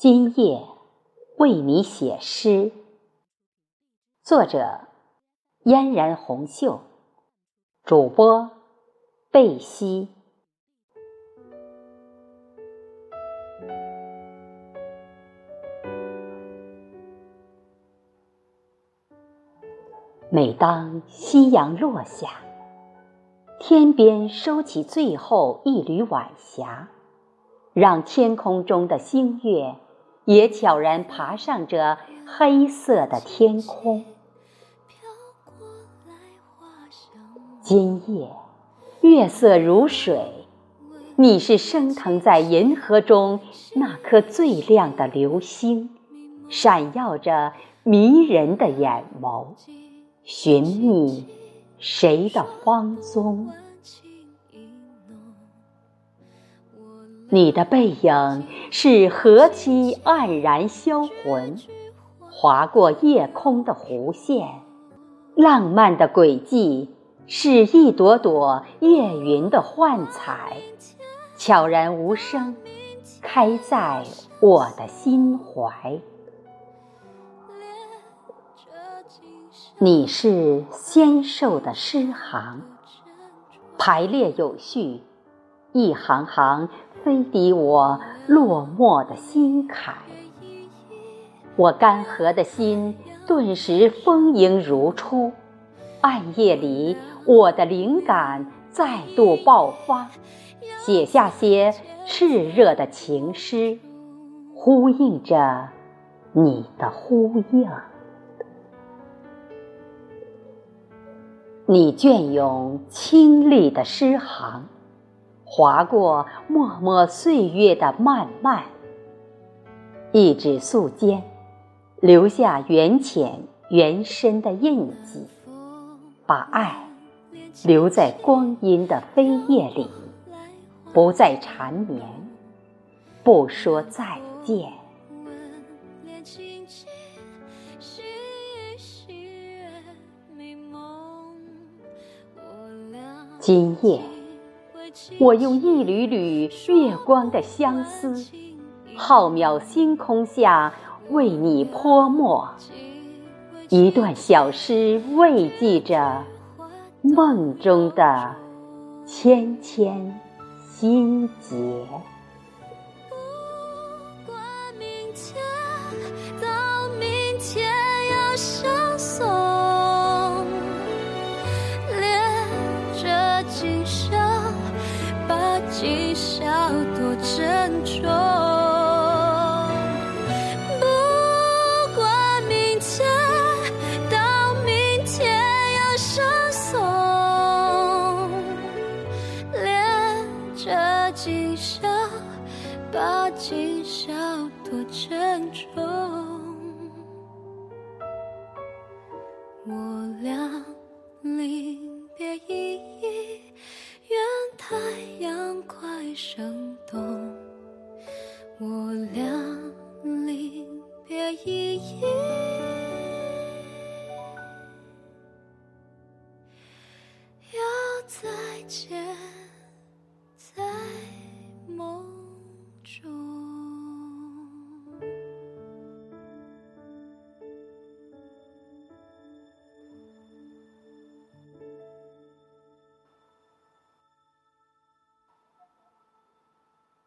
今夜为你写诗，作者：嫣然红袖，主播：贝西。每当夕阳落下，天边收起最后一缕晚霞，让天空中的星月。也悄然爬上这黑色的天空。今夜月色如水，你是升腾在银河中那颗最亮的流星，闪耀着迷人的眼眸，寻觅谁的芳踪？你的背影是何其黯然销魂，划过夜空的弧线，浪漫的轨迹是一朵朵夜云的幻彩，悄然无声，开在我的心怀。你是纤瘦的诗行，排列有序，一行行。飞抵我落寞的心坎，我干涸的心顿时丰盈如初。暗夜里，我的灵感再度爆发，写下些炽热的情诗，呼应着你的呼应。你隽永清丽的诗行。划过默默岁月的漫漫，一纸素笺，留下缘浅缘深的印记，把爱留在光阴的飞页里，不再缠绵，不说再见。今夜。我用一缕缕月光的相思，浩渺星空下为你泼墨，一段小诗慰藉着梦中的千千心结。今宵多珍重我俩临别依依愿太阳快升东我俩临别依依要再见。